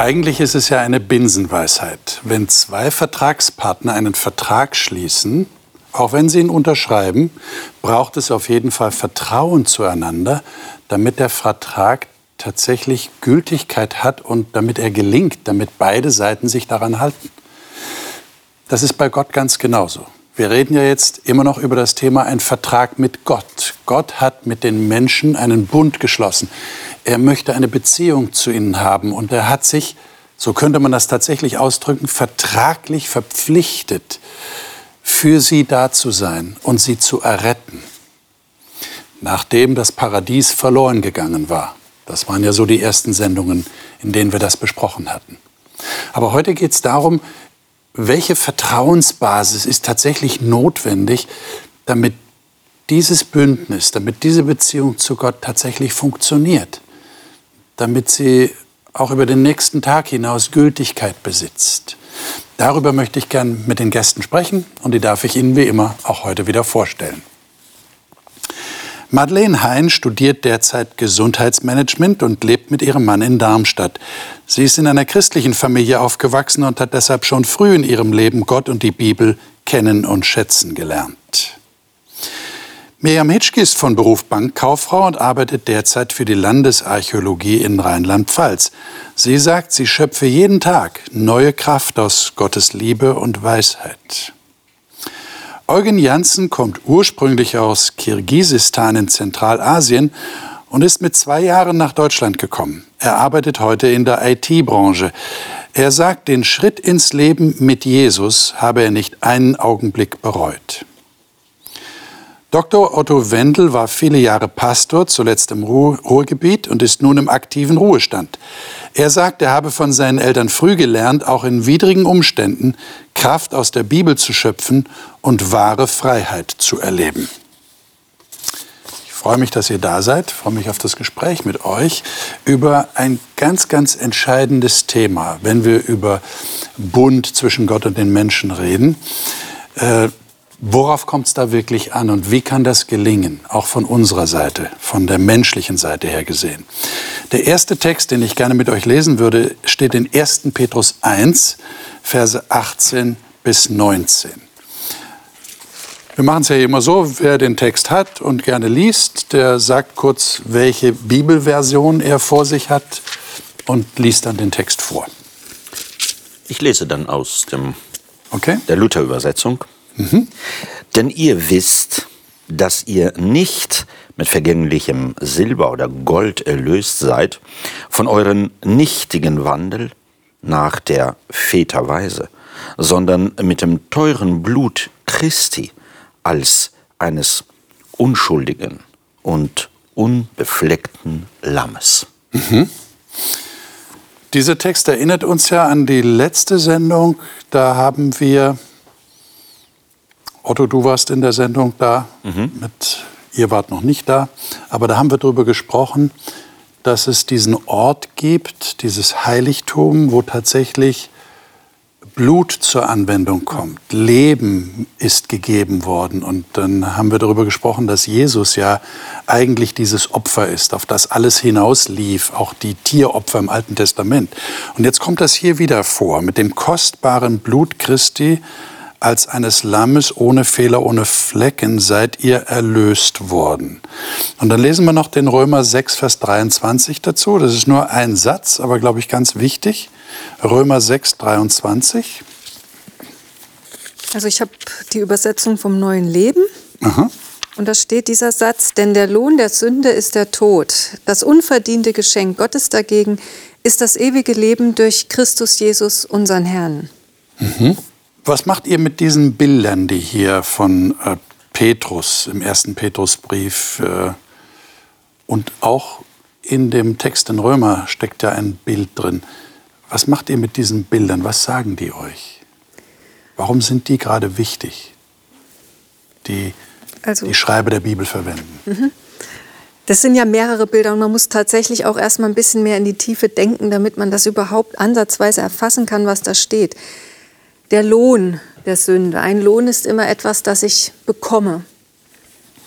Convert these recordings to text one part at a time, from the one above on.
Eigentlich ist es ja eine Binsenweisheit. Wenn zwei Vertragspartner einen Vertrag schließen, auch wenn sie ihn unterschreiben, braucht es auf jeden Fall Vertrauen zueinander, damit der Vertrag tatsächlich Gültigkeit hat und damit er gelingt, damit beide Seiten sich daran halten. Das ist bei Gott ganz genauso. Wir reden ja jetzt immer noch über das Thema ein Vertrag mit Gott. Gott hat mit den Menschen einen Bund geschlossen. Er möchte eine Beziehung zu ihnen haben und er hat sich, so könnte man das tatsächlich ausdrücken, vertraglich verpflichtet, für sie da zu sein und sie zu erretten, nachdem das Paradies verloren gegangen war. Das waren ja so die ersten Sendungen, in denen wir das besprochen hatten. Aber heute geht es darum, welche Vertrauensbasis ist tatsächlich notwendig, damit dieses Bündnis, damit diese Beziehung zu Gott tatsächlich funktioniert, damit sie auch über den nächsten Tag hinaus Gültigkeit besitzt. Darüber möchte ich gern mit den Gästen sprechen und die darf ich Ihnen wie immer auch heute wieder vorstellen. Madeleine Hein studiert derzeit Gesundheitsmanagement und lebt mit ihrem Mann in Darmstadt. Sie ist in einer christlichen Familie aufgewachsen und hat deshalb schon früh in ihrem Leben Gott und die Bibel kennen und schätzen gelernt. Miriam Hitschke ist von Beruf Bankkauffrau und arbeitet derzeit für die Landesarchäologie in Rheinland-Pfalz. Sie sagt, sie schöpfe jeden Tag neue Kraft aus Gottes Liebe und Weisheit. Eugen Janssen kommt ursprünglich aus Kirgisistan in Zentralasien und ist mit zwei Jahren nach Deutschland gekommen. Er arbeitet heute in der IT-Branche. Er sagt, den Schritt ins Leben mit Jesus habe er nicht einen Augenblick bereut. Dr. Otto Wendel war viele Jahre Pastor, zuletzt im Ruhrgebiet und ist nun im aktiven Ruhestand. Er sagt, er habe von seinen Eltern früh gelernt, auch in widrigen Umständen Kraft aus der Bibel zu schöpfen und wahre Freiheit zu erleben. Ich freue mich, dass ihr da seid, ich freue mich auf das Gespräch mit euch über ein ganz, ganz entscheidendes Thema, wenn wir über Bund zwischen Gott und den Menschen reden. Worauf kommt es da wirklich an und wie kann das gelingen, auch von unserer Seite, von der menschlichen Seite her gesehen? Der erste Text, den ich gerne mit euch lesen würde, steht in 1. Petrus 1, Verse 18 bis 19. Wir machen es ja immer so, wer den Text hat und gerne liest, der sagt kurz, welche Bibelversion er vor sich hat und liest dann den Text vor. Ich lese dann aus dem, okay. der Luther-Übersetzung. Mhm. Denn ihr wisst, dass ihr nicht mit vergänglichem Silber oder Gold erlöst seid von euren nichtigen Wandel nach der Väterweise, sondern mit dem teuren Blut Christi als eines unschuldigen und unbefleckten Lammes. Mhm. Dieser Text erinnert uns ja an die letzte Sendung. Da haben wir Otto, du warst in der Sendung da, mhm. mit, ihr wart noch nicht da, aber da haben wir darüber gesprochen, dass es diesen Ort gibt, dieses Heiligtum, wo tatsächlich Blut zur Anwendung kommt. Leben ist gegeben worden. Und dann haben wir darüber gesprochen, dass Jesus ja eigentlich dieses Opfer ist, auf das alles hinauslief, auch die Tieropfer im Alten Testament. Und jetzt kommt das hier wieder vor, mit dem kostbaren Blut Christi, als eines Lammes ohne Fehler, ohne Flecken seid ihr erlöst worden. Und dann lesen wir noch den Römer 6, Vers 23 dazu. Das ist nur ein Satz, aber glaube ich ganz wichtig. Römer 6, 23. Also ich habe die Übersetzung vom neuen Leben. Aha. Und da steht dieser Satz, denn der Lohn der Sünde ist der Tod. Das unverdiente Geschenk Gottes dagegen ist das ewige Leben durch Christus Jesus, unseren Herrn. Mhm. Was macht ihr mit diesen Bildern, die hier von äh, Petrus im ersten Petrusbrief äh, und auch in dem Text in Römer steckt ja ein Bild drin. Was macht ihr mit diesen Bildern? Was sagen die euch? Warum sind die gerade wichtig, die also, die Schreiber der Bibel verwenden? Mhm. Das sind ja mehrere Bilder und man muss tatsächlich auch erstmal ein bisschen mehr in die Tiefe denken, damit man das überhaupt ansatzweise erfassen kann, was da steht der Lohn der Sünde. Ein Lohn ist immer etwas, das ich bekomme,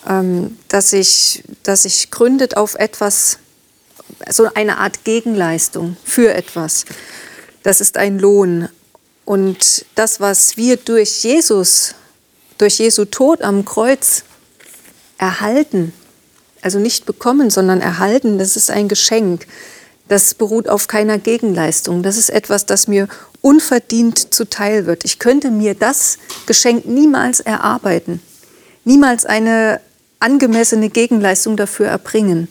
ähm, das, sich, das sich gründet auf etwas, so eine Art Gegenleistung für etwas. Das ist ein Lohn. Und das, was wir durch Jesus, durch Jesu Tod am Kreuz erhalten, also nicht bekommen, sondern erhalten, das ist ein Geschenk. Das beruht auf keiner Gegenleistung. Das ist etwas, das mir unverdient zuteil wird. Ich könnte mir das Geschenk niemals erarbeiten, niemals eine angemessene Gegenleistung dafür erbringen.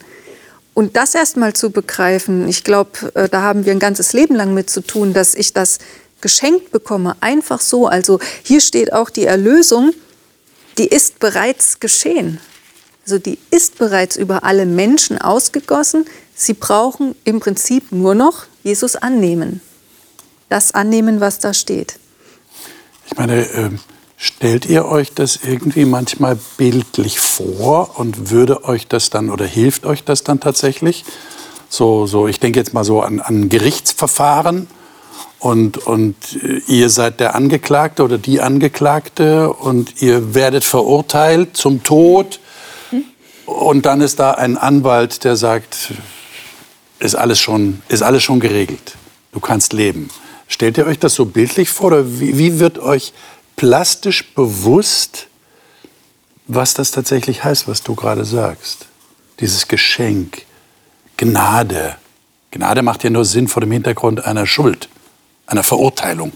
Und das erstmal zu begreifen, ich glaube, äh, da haben wir ein ganzes Leben lang mit zu tun, dass ich das geschenkt bekomme, einfach so. Also hier steht auch die Erlösung, die ist bereits geschehen. Also die ist bereits über alle Menschen ausgegossen. Sie brauchen im Prinzip nur noch Jesus annehmen. Das annehmen, was da steht. Ich meine, äh, stellt ihr euch das irgendwie manchmal bildlich vor und würde euch das dann oder hilft euch das dann tatsächlich? So, so ich denke jetzt mal so an, an Gerichtsverfahren und, und äh, ihr seid der Angeklagte oder die Angeklagte und ihr werdet verurteilt zum Tod. Und dann ist da ein Anwalt, der sagt, ist alles schon, ist alles schon geregelt. Du kannst leben. Stellt ihr euch das so bildlich vor oder wie, wie wird euch plastisch bewusst, was das tatsächlich heißt, was du gerade sagst? Dieses Geschenk, Gnade. Gnade macht ja nur Sinn vor dem Hintergrund einer Schuld einer Verurteilung.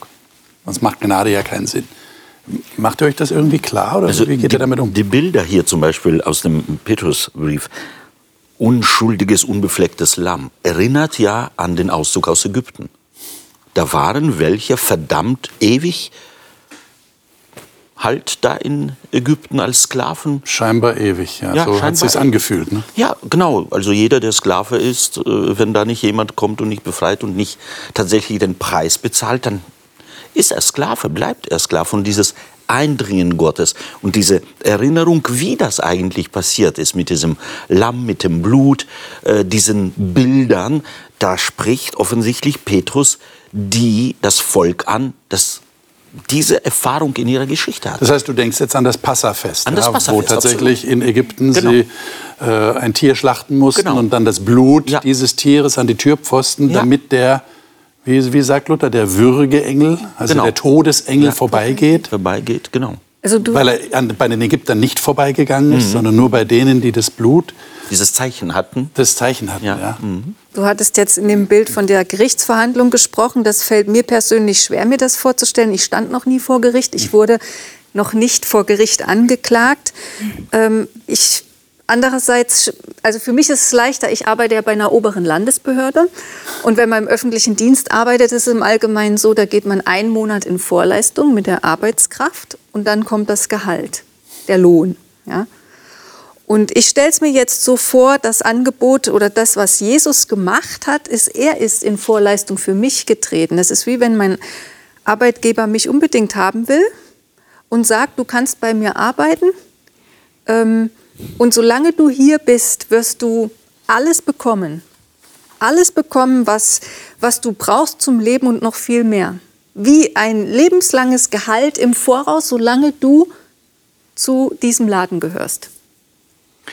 Sonst macht Gnade ja keinen Sinn. Macht ihr euch das irgendwie klar oder also wie geht die, ihr damit um? Die Bilder hier zum Beispiel aus dem Petrusbrief, unschuldiges, unbeflecktes Lamm, erinnert ja an den Auszug aus Ägypten. Da waren welche verdammt ewig halt da in Ägypten als Sklaven. Scheinbar ewig, ja. ja so hat es sich angefühlt. Ne? Ja, genau. Also jeder, der Sklave ist, äh, wenn da nicht jemand kommt und nicht befreit und nicht tatsächlich den Preis bezahlt, dann ist er Sklave, bleibt er Sklave. Und dieses Eindringen Gottes und diese Erinnerung, wie das eigentlich passiert ist mit diesem Lamm, mit dem Blut, äh, diesen Bildern, da spricht offensichtlich Petrus die das Volk an, das diese Erfahrung in ihrer Geschichte hat. Das heißt, du denkst jetzt an das Passafest, an das ja, Passafest wo tatsächlich absolut. in Ägypten genau. sie äh, ein Tier schlachten mussten genau. und dann das Blut ja. dieses Tieres an die Türpfosten, ja. damit der, wie, wie, sagt Luther, der Würgeengel, also genau. der Todesengel vorbeigeht. Vorbeigeht, genau. Also Weil er an, bei den Ägyptern nicht vorbeigegangen ist, mhm. sondern nur bei denen, die das Blut. Dieses Zeichen hatten. Das Zeichen hatten, ja. ja. Mhm. Du hattest jetzt in dem Bild von der Gerichtsverhandlung gesprochen. Das fällt mir persönlich schwer, mir das vorzustellen. Ich stand noch nie vor Gericht. Ich wurde noch nicht vor Gericht angeklagt. Ähm, ich Andererseits, also für mich ist es leichter, ich arbeite ja bei einer oberen Landesbehörde. Und wenn man im öffentlichen Dienst arbeitet, ist es im Allgemeinen so, da geht man einen Monat in Vorleistung mit der Arbeitskraft und dann kommt das Gehalt, der Lohn. Ja? Und ich stelle es mir jetzt so vor, das Angebot oder das, was Jesus gemacht hat, ist, er ist in Vorleistung für mich getreten. Das ist wie wenn mein Arbeitgeber mich unbedingt haben will und sagt, du kannst bei mir arbeiten. Ähm, und solange du hier bist, wirst du alles bekommen. Alles bekommen, was, was du brauchst zum Leben und noch viel mehr. Wie ein lebenslanges Gehalt im Voraus, solange du zu diesem Laden gehörst.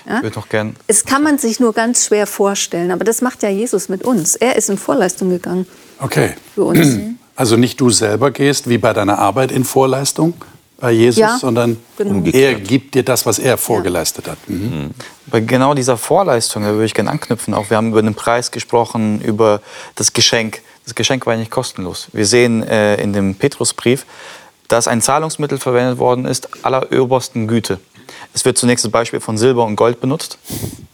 Ja? Ich würde noch gern. Es kann man sich nur ganz schwer vorstellen, aber das macht ja Jesus mit uns. Er ist in Vorleistung gegangen. Okay. Für uns. Also nicht du selber gehst wie bei deiner Arbeit in Vorleistung, bei Jesus, ja, sondern genau. er gibt dir das, was er vorgeleistet hat. Mhm. mhm. Bei genau dieser Vorleistung würde ich gerne anknüpfen. Auch wir haben über den Preis gesprochen, über das Geschenk. Das Geschenk war nicht kostenlos. Wir sehen äh, in dem Petrusbrief, dass ein Zahlungsmittel verwendet worden ist aller obersten Güte. Es wird zunächst das Beispiel von Silber und Gold benutzt.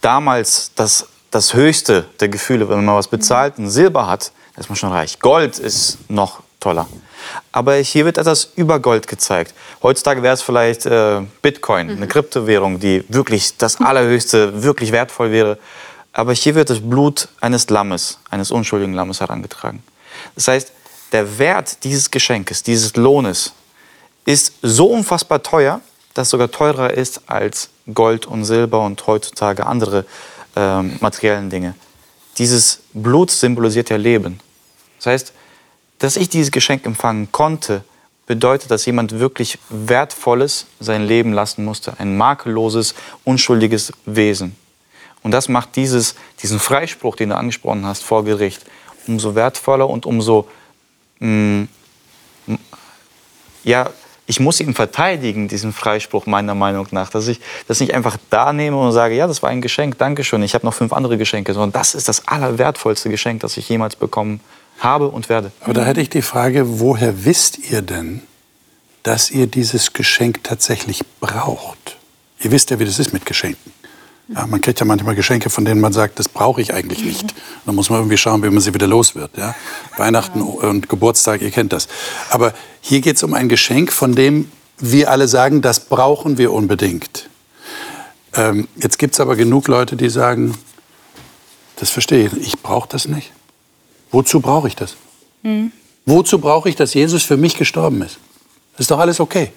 Damals das, das höchste der Gefühle, wenn man was bezahlt und Silber hat, ist man schon reich. Gold ist noch toller. Aber hier wird etwas über Gold gezeigt. Heutzutage wäre es vielleicht äh, Bitcoin, mhm. eine Kryptowährung, die wirklich das Allerhöchste, wirklich wertvoll wäre. Aber hier wird das Blut eines Lammes, eines unschuldigen Lammes herangetragen. Das heißt, der Wert dieses Geschenkes, dieses Lohnes, ist so unfassbar teuer, dass es sogar teurer ist als Gold und Silber und heutzutage andere äh, materiellen Dinge. Dieses Blut symbolisiert ja Leben. Das heißt, dass ich dieses Geschenk empfangen konnte, bedeutet, dass jemand wirklich Wertvolles sein Leben lassen musste. Ein makelloses, unschuldiges Wesen. Und das macht dieses, diesen Freispruch, den du angesprochen hast, vor Gericht, umso wertvoller und umso mh, mm, ja, ich muss ihn verteidigen, diesen Freispruch meiner Meinung nach, dass ich das nicht einfach da nehme und sage, ja, das war ein Geschenk, danke schön, ich habe noch fünf andere Geschenke, sondern das ist das allerwertvollste Geschenk, das ich jemals bekommen habe und werde. Aber da hätte ich die Frage, woher wisst ihr denn, dass ihr dieses Geschenk tatsächlich braucht? Ihr wisst ja, wie das ist mit Geschenken. Ja, man kriegt ja manchmal Geschenke, von denen man sagt, das brauche ich eigentlich nicht. Dann muss man irgendwie schauen, wie man sie wieder los wird. Ja? Weihnachten und Geburtstag, ihr kennt das. Aber hier geht es um ein Geschenk, von dem wir alle sagen, das brauchen wir unbedingt. Ähm, jetzt gibt es aber genug Leute, die sagen, das verstehe ich, ich brauche das nicht. Wozu brauche ich das? Mhm. Wozu brauche ich, dass Jesus für mich gestorben ist? Das ist doch alles okay.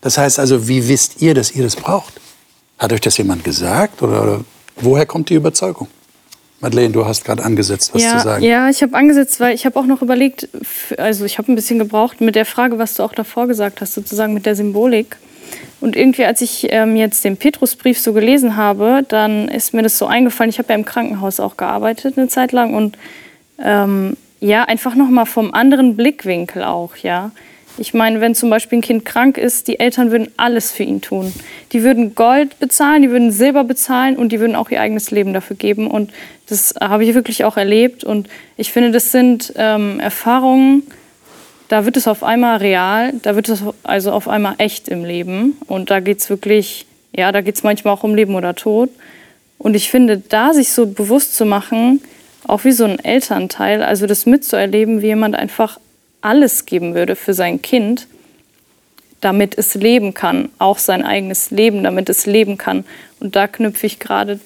Das heißt also, wie wisst ihr, dass ihr das braucht? Hat euch das jemand gesagt oder, oder woher kommt die Überzeugung? Madeleine, du hast gerade angesetzt, was ja, zu sagen. Ja, ich habe angesetzt, weil ich habe auch noch überlegt, also ich habe ein bisschen gebraucht mit der Frage, was du auch davor gesagt hast, sozusagen mit der Symbolik. Und irgendwie, als ich ähm, jetzt den Petrusbrief so gelesen habe, dann ist mir das so eingefallen. Ich habe ja im Krankenhaus auch gearbeitet eine Zeit lang und ähm, ja, einfach noch mal vom anderen Blickwinkel auch, ja. Ich meine, wenn zum Beispiel ein Kind krank ist, die Eltern würden alles für ihn tun. Die würden Gold bezahlen, die würden Silber bezahlen und die würden auch ihr eigenes Leben dafür geben. Und das habe ich wirklich auch erlebt. Und ich finde, das sind ähm, Erfahrungen, da wird es auf einmal real, da wird es also auf einmal echt im Leben. Und da geht es wirklich, ja, da geht es manchmal auch um Leben oder Tod. Und ich finde, da sich so bewusst zu machen, auch wie so ein Elternteil, also das mitzuerleben, wie jemand einfach alles geben würde für sein Kind, damit es leben kann, auch sein eigenes Leben, damit es leben kann. Und da knüpfe ich gerade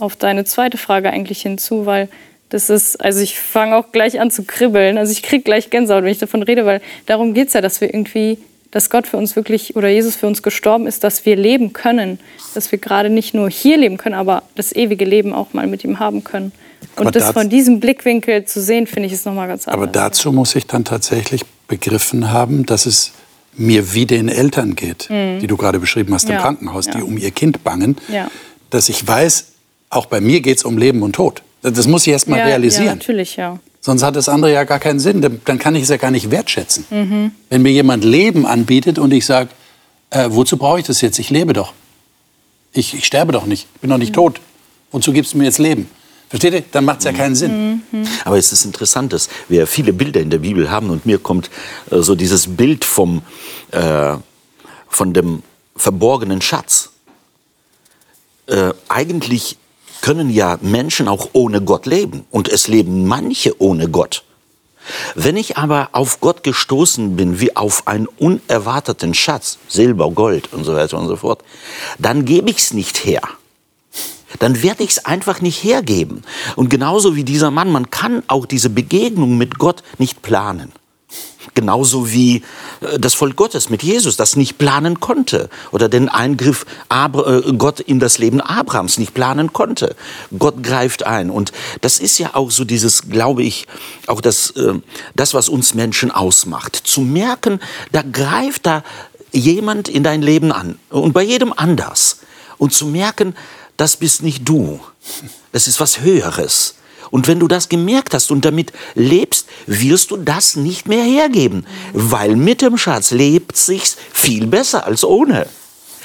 auf deine zweite Frage eigentlich hinzu, weil das ist, also ich fange auch gleich an zu kribbeln. Also ich kriege gleich Gänsehaut, wenn ich davon rede, weil darum geht es ja, dass wir irgendwie, dass Gott für uns wirklich oder Jesus für uns gestorben ist, dass wir leben können. Dass wir gerade nicht nur hier leben können, aber das ewige Leben auch mal mit ihm haben können. Und aber das von diesem Blickwinkel zu sehen, finde ich, ist nochmal ganz anders. Aber dazu muss ich dann tatsächlich begriffen haben, dass es mir wie den Eltern geht, mhm. die du gerade beschrieben hast ja. im Krankenhaus, ja. die um ihr Kind bangen, ja. dass ich weiß, auch bei mir geht es um Leben und Tod. Das muss ich erst mal realisieren. Ja, natürlich, ja. Sonst hat das andere ja gar keinen Sinn. Dann kann ich es ja gar nicht wertschätzen. Mhm. Wenn mir jemand Leben anbietet und ich sage, äh, wozu brauche ich das jetzt? Ich lebe doch. Ich, ich sterbe doch nicht. Ich bin doch nicht mhm. tot. Wozu gibst du mir jetzt Leben? Versteht ihr? Dann macht es ja keinen Sinn. Mhm. Aber es ist interessant, dass wir viele Bilder in der Bibel haben und mir kommt äh, so dieses Bild vom, äh, von dem verborgenen Schatz. Äh, eigentlich können ja Menschen auch ohne Gott leben und es leben manche ohne Gott. Wenn ich aber auf Gott gestoßen bin wie auf einen unerwarteten Schatz, Silber, Gold und so weiter und so fort, dann gebe ich es nicht her dann werde ich es einfach nicht hergeben. Und genauso wie dieser Mann, man kann auch diese Begegnung mit Gott nicht planen. Genauso wie äh, das Volk Gottes mit Jesus das nicht planen konnte oder den Eingriff äh, Gott in das Leben Abrahams nicht planen konnte. Gott greift ein. Und das ist ja auch so dieses, glaube ich, auch das, äh, das was uns Menschen ausmacht. Zu merken, da greift da jemand in dein Leben an und bei jedem anders. Und zu merken, das bist nicht du. Das ist was Höheres. Und wenn du das gemerkt hast und damit lebst, wirst du das nicht mehr hergeben, weil mit dem Schatz lebt sich's viel besser als ohne.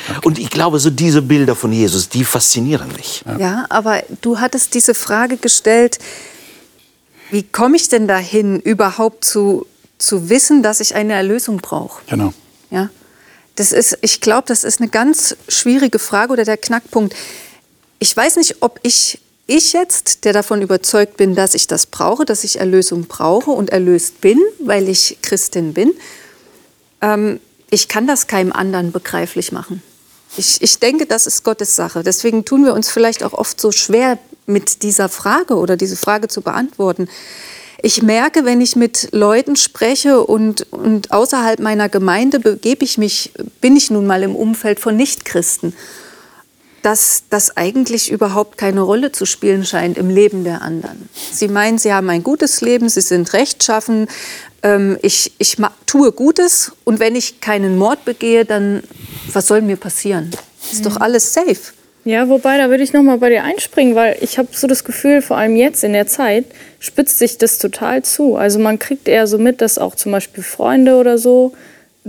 Okay. Und ich glaube, so diese Bilder von Jesus, die faszinieren mich. Ja. ja, aber du hattest diese Frage gestellt, wie komme ich denn dahin, überhaupt zu, zu wissen, dass ich eine Erlösung brauche? Genau. Ja, das ist, ich glaube, das ist eine ganz schwierige Frage oder der Knackpunkt ich weiß nicht, ob ich, ich jetzt, der davon überzeugt bin, dass ich das brauche, dass ich Erlösung brauche und erlöst bin, weil ich Christin bin, ähm, ich kann das keinem anderen begreiflich machen. Ich, ich denke, das ist Gottes Sache. Deswegen tun wir uns vielleicht auch oft so schwer mit dieser Frage oder diese Frage zu beantworten. Ich merke, wenn ich mit Leuten spreche und, und außerhalb meiner Gemeinde begebe ich mich, bin ich nun mal im Umfeld von Nichtchristen dass das eigentlich überhaupt keine Rolle zu spielen scheint im Leben der anderen. Sie meinen, sie haben ein gutes Leben, sie sind rechtschaffen, ähm, ich, ich tue Gutes und wenn ich keinen Mord begehe, dann was soll mir passieren? Ist mhm. doch alles safe. Ja, wobei, da würde ich noch mal bei dir einspringen, weil ich habe so das Gefühl, vor allem jetzt in der Zeit, spitzt sich das total zu. Also man kriegt eher so mit, dass auch zum Beispiel Freunde oder so,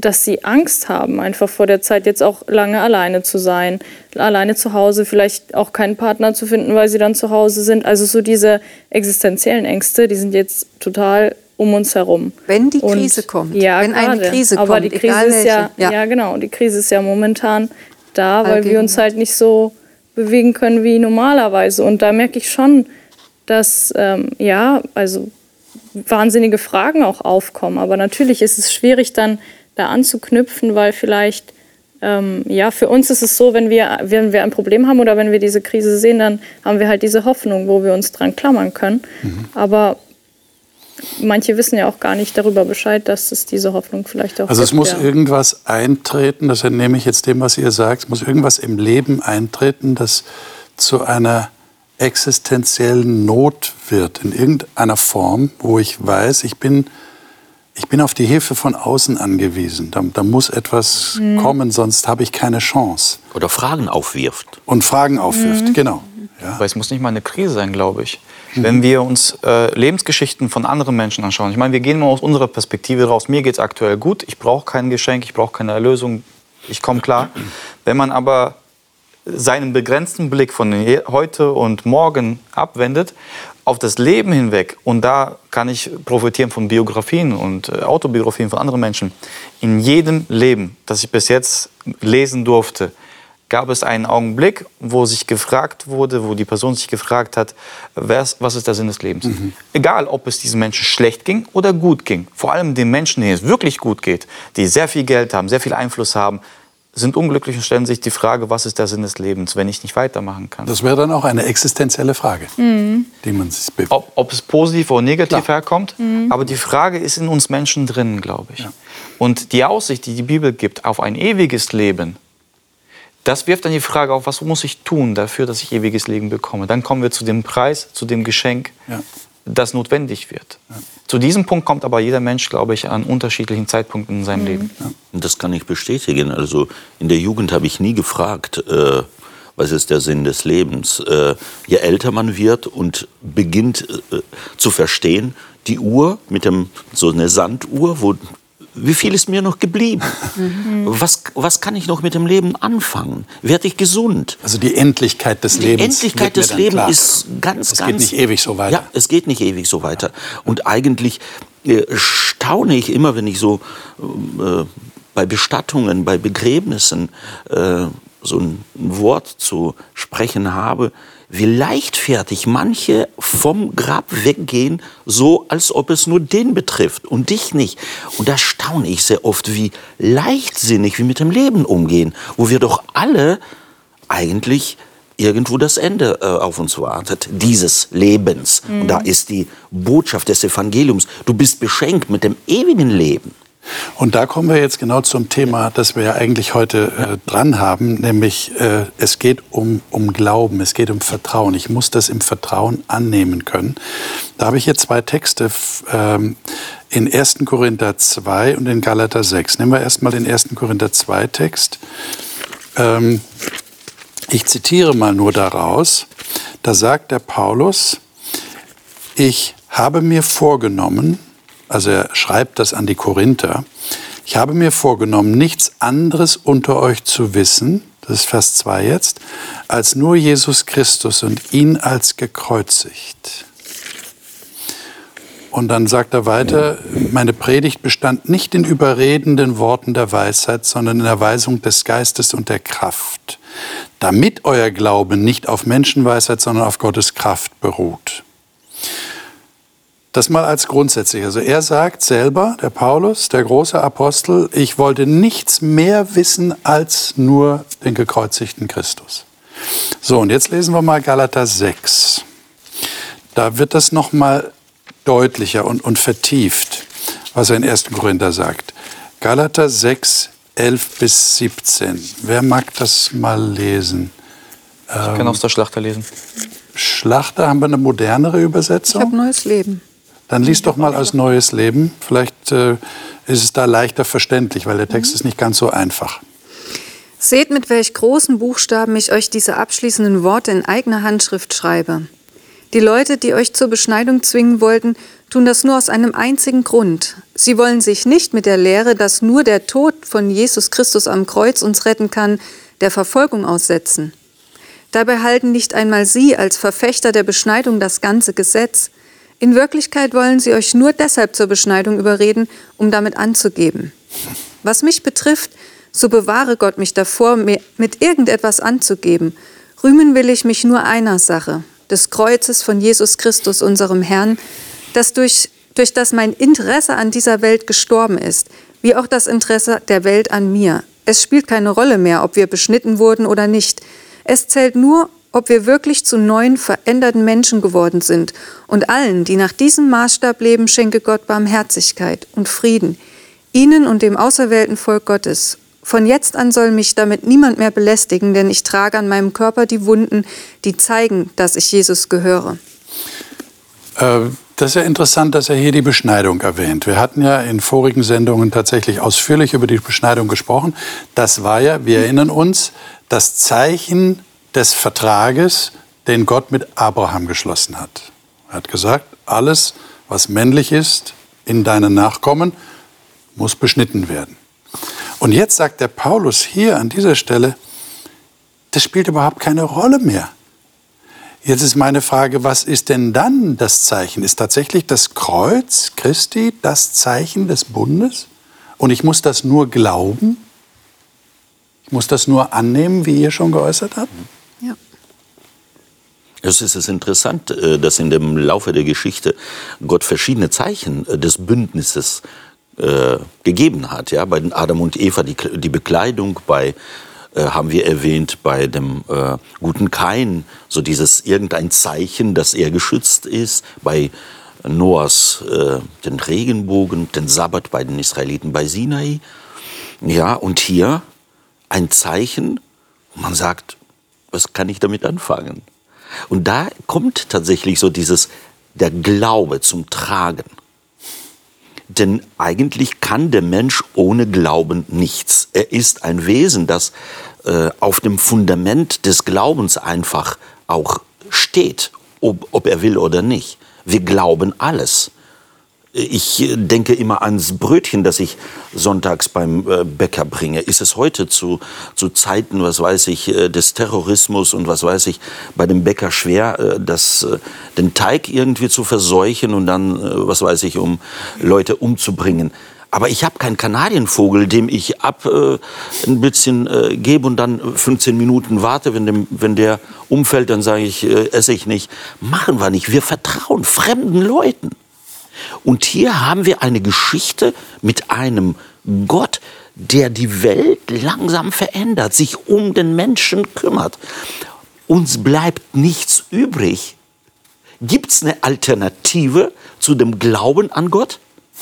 dass sie Angst haben, einfach vor der Zeit jetzt auch lange alleine zu sein, alleine zu Hause, vielleicht auch keinen Partner zu finden, weil sie dann zu Hause sind. Also so diese existenziellen Ängste, die sind jetzt total um uns herum. Wenn die Krise Und, kommt, ja, wenn grade. eine Krise Aber kommt, die Krise ist ja, ja, ja, genau, die Krise ist ja momentan da, weil wir uns halt nicht so bewegen können wie normalerweise. Und da merke ich schon, dass ähm, ja, also wahnsinnige Fragen auch aufkommen. Aber natürlich ist es schwierig dann da anzuknüpfen, weil vielleicht ähm, ja, für uns ist es so, wenn wir, wenn wir ein Problem haben oder wenn wir diese Krise sehen, dann haben wir halt diese Hoffnung, wo wir uns dran klammern können. Mhm. Aber manche wissen ja auch gar nicht darüber Bescheid, dass es diese Hoffnung vielleicht auch Also es gibt, muss ja. irgendwas eintreten, das entnehme ich jetzt dem, was ihr sagt, es muss irgendwas im Leben eintreten, das zu einer existenziellen Not wird, in irgendeiner Form, wo ich weiß, ich bin, ich bin auf die Hilfe von außen angewiesen. Da, da muss etwas mhm. kommen, sonst habe ich keine Chance. Oder Fragen aufwirft. Und Fragen aufwirft, mhm. genau. Ja. Aber es muss nicht mal eine Krise sein, glaube ich. Mhm. Wenn wir uns äh, Lebensgeschichten von anderen Menschen anschauen, ich meine, wir gehen mal aus unserer Perspektive raus. Mir geht es aktuell gut, ich brauche kein Geschenk, ich brauche keine Erlösung, ich komme klar. Wenn man aber seinen begrenzten Blick von heute und morgen abwendet auf das Leben hinweg, und da kann ich profitieren von Biografien und äh, Autobiografien von anderen Menschen, in jedem Leben, das ich bis jetzt lesen durfte, gab es einen Augenblick, wo sich gefragt wurde, wo die Person sich gefragt hat, was ist der Sinn des Lebens? Mhm. Egal, ob es diesen Menschen schlecht ging oder gut ging. Vor allem den Menschen, denen es wirklich gut geht, die sehr viel Geld haben, sehr viel Einfluss haben, sind unglücklich und stellen sich die Frage, was ist der Sinn des Lebens, wenn ich nicht weitermachen kann. Das wäre dann auch eine existenzielle Frage, mhm. die man sich ob, ob, es positiv oder negativ Klar. herkommt, mhm. aber die Frage ist in uns Menschen drin, glaube ich. Ja. Und die Aussicht, die die Bibel gibt auf ein ewiges Leben, das wirft dann die Frage auf, was muss ich tun dafür, dass ich ewiges Leben bekomme. Dann kommen wir zu dem Preis, zu dem Geschenk, ja. Das notwendig wird. Ja. Zu diesem Punkt kommt aber jeder Mensch, glaube ich, an unterschiedlichen Zeitpunkten in seinem mhm. Leben. Ja. Das kann ich bestätigen. Also in der Jugend habe ich nie gefragt, äh, was ist der Sinn des Lebens. Äh, je älter man wird und beginnt äh, zu verstehen, die Uhr mit dem so eine Sanduhr, wo wie viel ist mir noch geblieben? Mhm. Was, was kann ich noch mit dem Leben anfangen? Werde ich gesund? Also die Endlichkeit des die Lebens. Die Endlichkeit des Lebens ist ganz, es ganz. Es geht nicht ewig so weiter. Ja, es geht nicht ewig so weiter. Und eigentlich äh, staune ich immer, wenn ich so äh, bei Bestattungen, bei Begräbnissen äh, so ein Wort zu sprechen habe wie leichtfertig manche vom Grab weggehen, so als ob es nur den betrifft und dich nicht. Und da staune ich sehr oft, wie leichtsinnig wir mit dem Leben umgehen, wo wir doch alle eigentlich irgendwo das Ende äh, auf uns wartet, dieses Lebens. Mhm. Und da ist die Botschaft des Evangeliums, du bist beschenkt mit dem ewigen Leben. Und da kommen wir jetzt genau zum Thema, das wir ja eigentlich heute äh, dran haben, nämlich äh, es geht um, um Glauben, es geht um Vertrauen. Ich muss das im Vertrauen annehmen können. Da habe ich jetzt zwei Texte ähm, in 1. Korinther 2 und in Galater 6. Nehmen wir erstmal den 1. Korinther 2 Text. Ähm, ich zitiere mal nur daraus. Da sagt der Paulus, ich habe mir vorgenommen, also er schreibt das an die Korinther, ich habe mir vorgenommen, nichts anderes unter euch zu wissen, das ist Vers 2 jetzt, als nur Jesus Christus und ihn als gekreuzigt. Und dann sagt er weiter, meine Predigt bestand nicht in überredenden Worten der Weisheit, sondern in der Weisung des Geistes und der Kraft, damit euer Glaube nicht auf Menschenweisheit, sondern auf Gottes Kraft beruht. Das mal als grundsätzlich. Also er sagt selber, der Paulus, der große Apostel, ich wollte nichts mehr wissen als nur den gekreuzigten Christus. So, und jetzt lesen wir mal Galater 6. Da wird das noch mal deutlicher und, und vertieft, was er in 1. Korinther sagt. Galater 6, 11 bis 17. Wer mag das mal lesen? Ich kann ähm, aus der Schlachter lesen. Schlachter, haben wir eine modernere Übersetzung? Ich habe neues Leben. Dann liest doch mal als neues Leben. Vielleicht äh, ist es da leichter verständlich, weil der Text mhm. ist nicht ganz so einfach. Seht, mit welch großen Buchstaben ich euch diese abschließenden Worte in eigener Handschrift schreibe. Die Leute, die euch zur Beschneidung zwingen wollten, tun das nur aus einem einzigen Grund. Sie wollen sich nicht mit der Lehre, dass nur der Tod von Jesus Christus am Kreuz uns retten kann, der Verfolgung aussetzen. Dabei halten nicht einmal Sie als Verfechter der Beschneidung das ganze Gesetz. In Wirklichkeit wollen Sie euch nur deshalb zur Beschneidung überreden, um damit anzugeben. Was mich betrifft, so bewahre Gott mich davor, mir mit irgendetwas anzugeben. Rühmen will ich mich nur einer Sache, des Kreuzes von Jesus Christus, unserem Herrn, das durch, durch das mein Interesse an dieser Welt gestorben ist, wie auch das Interesse der Welt an mir. Es spielt keine Rolle mehr, ob wir beschnitten wurden oder nicht. Es zählt nur, ob wir wirklich zu neuen, veränderten Menschen geworden sind. Und allen, die nach diesem Maßstab leben, schenke Gott Barmherzigkeit und Frieden. Ihnen und dem auserwählten Volk Gottes von jetzt an soll mich damit niemand mehr belästigen, denn ich trage an meinem Körper die Wunden, die zeigen, dass ich Jesus gehöre. Äh, das ist ja interessant, dass er hier die Beschneidung erwähnt. Wir hatten ja in vorigen Sendungen tatsächlich ausführlich über die Beschneidung gesprochen. Das war ja, wir erinnern uns, das Zeichen des Vertrages, den Gott mit Abraham geschlossen hat. Er hat gesagt, alles, was männlich ist in deinen Nachkommen, muss beschnitten werden. Und jetzt sagt der Paulus hier an dieser Stelle, das spielt überhaupt keine Rolle mehr. Jetzt ist meine Frage, was ist denn dann das Zeichen? Ist tatsächlich das Kreuz Christi das Zeichen des Bundes? Und ich muss das nur glauben? Ich muss das nur annehmen, wie ihr schon geäußert habt? Es ist interessant, äh, dass in dem Laufe der Geschichte Gott verschiedene Zeichen äh, des Bündnisses äh, gegeben hat. Ja? Bei Adam und Eva die, die Bekleidung, bei haben wir erwähnt, bei dem äh, guten Kain, so dieses irgendein Zeichen, dass er geschützt ist, bei Noahs den Regenbogen, den Sabbat bei den Israeliten bei Sinai. Ja, und hier ein Zeichen, man sagt, was kann ich damit anfangen? Und da kommt tatsächlich so dieses, der Glaube zum Tragen. Denn eigentlich kann der Mensch ohne Glauben nichts. Er ist ein Wesen, das äh, auf dem Fundament des Glaubens einfach auch steht, ob, ob er will oder nicht. Wir glauben alles. Ich denke immer ans Brötchen, das ich sonntags beim äh, Bäcker bringe. Ist es heute zu, zu Zeiten, was weiß ich, äh, des Terrorismus und was weiß ich, bei dem Bäcker schwer, äh, das, den Teig irgendwie zu verseuchen und dann, was weiß ich, um Leute umzubringen. Aber ich habe keinen Kanadienvogel, dem ich ab äh, ein bisschen äh, gebe und dann 15 Minuten warte. Wenn, dem, wenn der umfällt, dann sage ich, äh, esse ich nicht. Machen wir nicht. Wir vertrauen fremden Leuten. Und hier haben wir eine Geschichte mit einem Gott, der die Welt langsam verändert, sich um den Menschen kümmert. Uns bleibt nichts übrig. Gibt es eine Alternative zu dem Glauben an Gott?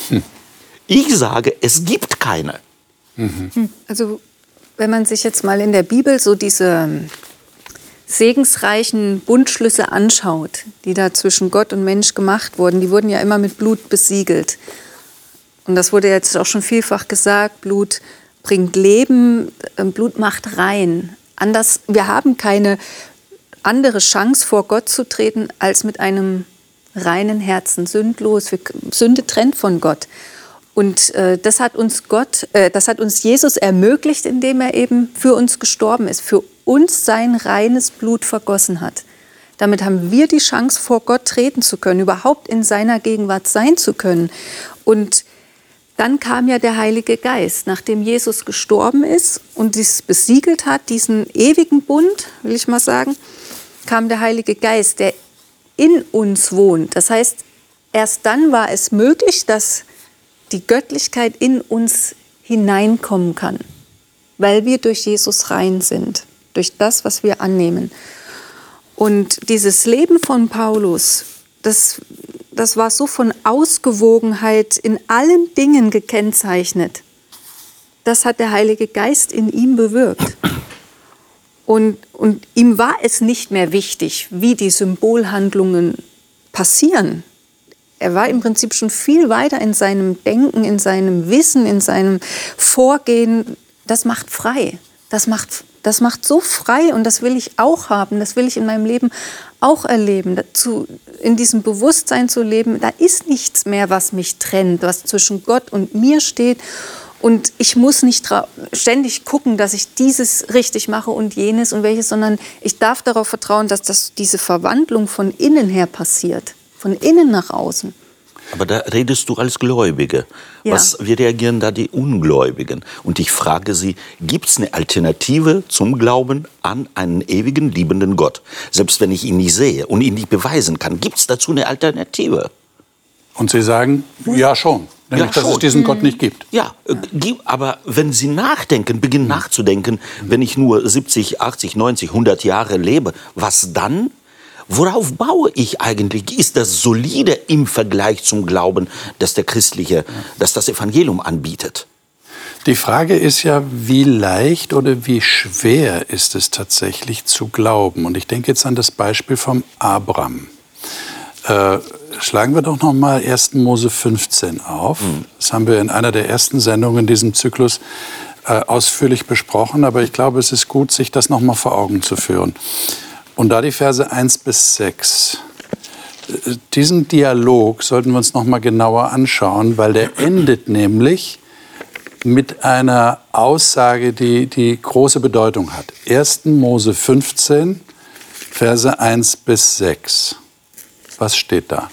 Hm. Ich sage, es gibt keine. Mhm. Also wenn man sich jetzt mal in der Bibel so diese segensreichen Bundschlüsse anschaut, die da zwischen Gott und Mensch gemacht wurden, die wurden ja immer mit Blut besiegelt. Und das wurde jetzt auch schon vielfach gesagt, Blut bringt Leben, äh, Blut macht rein. Anders, wir haben keine andere Chance vor Gott zu treten als mit einem reinen Herzen, sündlos. Sünde trennt von Gott. Und äh, das hat uns Gott, äh, das hat uns Jesus ermöglicht, indem er eben für uns gestorben ist, für uns sein reines Blut vergossen hat. Damit haben wir die Chance, vor Gott treten zu können, überhaupt in seiner Gegenwart sein zu können. Und dann kam ja der Heilige Geist, nachdem Jesus gestorben ist und dies besiegelt hat, diesen ewigen Bund, will ich mal sagen, kam der Heilige Geist, der in uns wohnt. Das heißt, erst dann war es möglich, dass die Göttlichkeit in uns hineinkommen kann, weil wir durch Jesus rein sind, durch das, was wir annehmen. Und dieses Leben von Paulus, das, das war so von Ausgewogenheit in allen Dingen gekennzeichnet. Das hat der Heilige Geist in ihm bewirkt. Und, und ihm war es nicht mehr wichtig, wie die Symbolhandlungen passieren er war im Prinzip schon viel weiter in seinem Denken, in seinem Wissen, in seinem Vorgehen. Das macht frei. Das macht, das macht so frei und das will ich auch haben, das will ich in meinem Leben auch erleben, dazu, in diesem Bewusstsein zu leben, da ist nichts mehr, was mich trennt, was zwischen Gott und mir steht. Und ich muss nicht ständig gucken, dass ich dieses richtig mache und jenes und welches, sondern ich darf darauf vertrauen, dass das, diese Verwandlung von innen her passiert, von innen nach außen. Aber da redest du als Gläubige. Ja. Was, wie reagieren da die Ungläubigen? Und ich frage sie, gibt es eine Alternative zum Glauben an einen ewigen, liebenden Gott? Selbst wenn ich ihn nicht sehe und ihn nicht beweisen kann, gibt es dazu eine Alternative? Und Sie sagen, ja schon. Nämlich, ja, dass es diesen Gott nicht gibt. Ja, äh, aber wenn Sie nachdenken, beginnen nachzudenken, wenn ich nur 70, 80, 90, 100 Jahre lebe, was dann? Worauf baue ich eigentlich? Ist das solide im Vergleich zum Glauben, dass der christliche, dass das Evangelium anbietet? Die Frage ist ja, wie leicht oder wie schwer ist es tatsächlich zu glauben? Und ich denke jetzt an das Beispiel vom Abraham. Äh, schlagen wir doch noch mal 1. Mose 15 auf. Mhm. Das haben wir in einer der ersten Sendungen in diesem Zyklus äh, ausführlich besprochen, aber ich glaube, es ist gut, sich das noch mal vor Augen zu führen. Und da die Verse 1 bis 6. Diesen Dialog sollten wir uns noch mal genauer anschauen, weil der endet nämlich mit einer Aussage, die, die große Bedeutung hat. 1. Mose 15, Verse 1 bis 6. Was steht da?